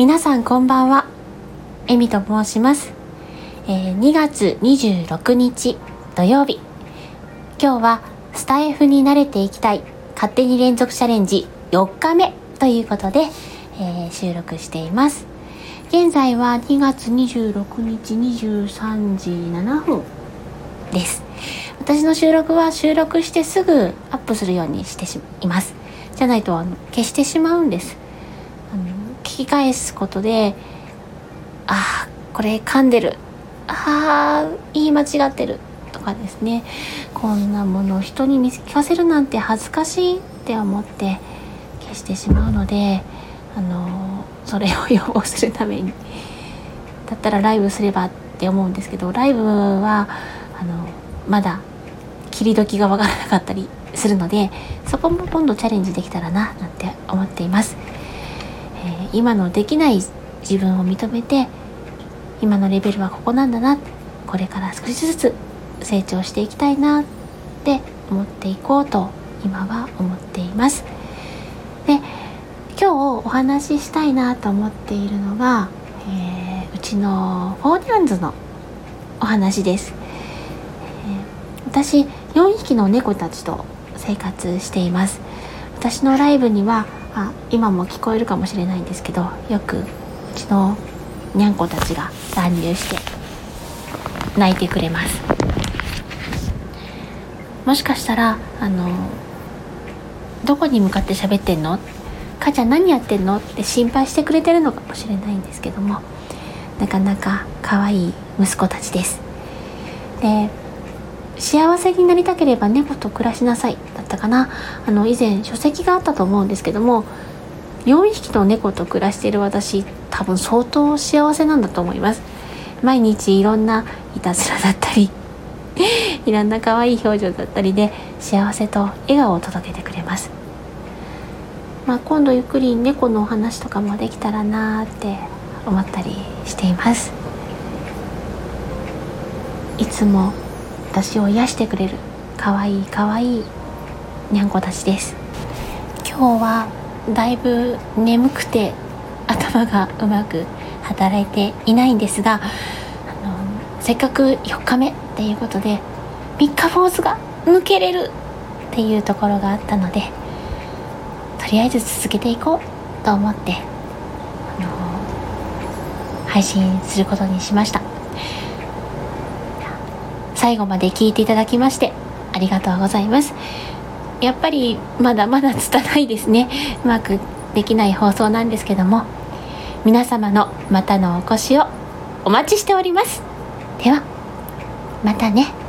皆さんこんばんは。えみと申します、えー2月26日土曜日。今日はスタイフに慣れていきたい勝手に連続チャレンジ4日目ということで、えー収録しています。現在は2月26日23時7分です。私の収録は収録してすぐアップするようにしています。じゃないとあの消してしまうんです。聞き返すことであーこれ噛んでる。あー言い間違ってるとかですね。こんなものを人に見聞かせるなんて恥ずかしいって思って消してしまうのであのそれを予防するために。だったらライブすればって思うんですけどライブはあのまだ切り時がわからなかったりするのでそこも今度チャレンジできたらななんて思っています、えー今のできない自分を認めて今のレベルはここなんだなこれから少しずつ成長していきたいなって思っていこうと今は思っています。で今日お話ししたいなと思っているのが、えーうちのフォーニャンズのお話です、えー私4匹の猫たちと生活しています。私のライブにはあ今も聞こえるかもしれないんですけどよくうちのにゃんこたちが乱入して泣いてくれます。もしかしたらあのどこに向かって喋ってんの？母ちゃん何やってんの？って心配してくれてるのかもしれないんですけどもなかなか可愛い息子たちです。で幸せになりたければ猫と暮らしなさいだったかな。あの以前書籍があったと思うんですけども4匹の猫と暮らしている私多分相当幸せなんだと思います。毎日いろんないたずらだったり いろんな可愛い表情だったりで幸せと笑顔を届けてくれます。まあ今度ゆっくり猫のお話とかもできたらなーって思ったりしています。いつも私を癒してくれる。可愛い可愛い。いにゃんこたちです。今日はだいぶ眠くて頭がうまく働いていないんですがあのせっかく4日目っていうことで3日坊主が抜けれるっていうところがあったのでとりあえず続けていこうと思ってあの配信することにしました。最後まで聞いていただきましてありがとうございます。やっぱりまだまだ拙いですね。うまくできない放送なんですけども皆様のまたのお越しをお待ちしております。ではまたね。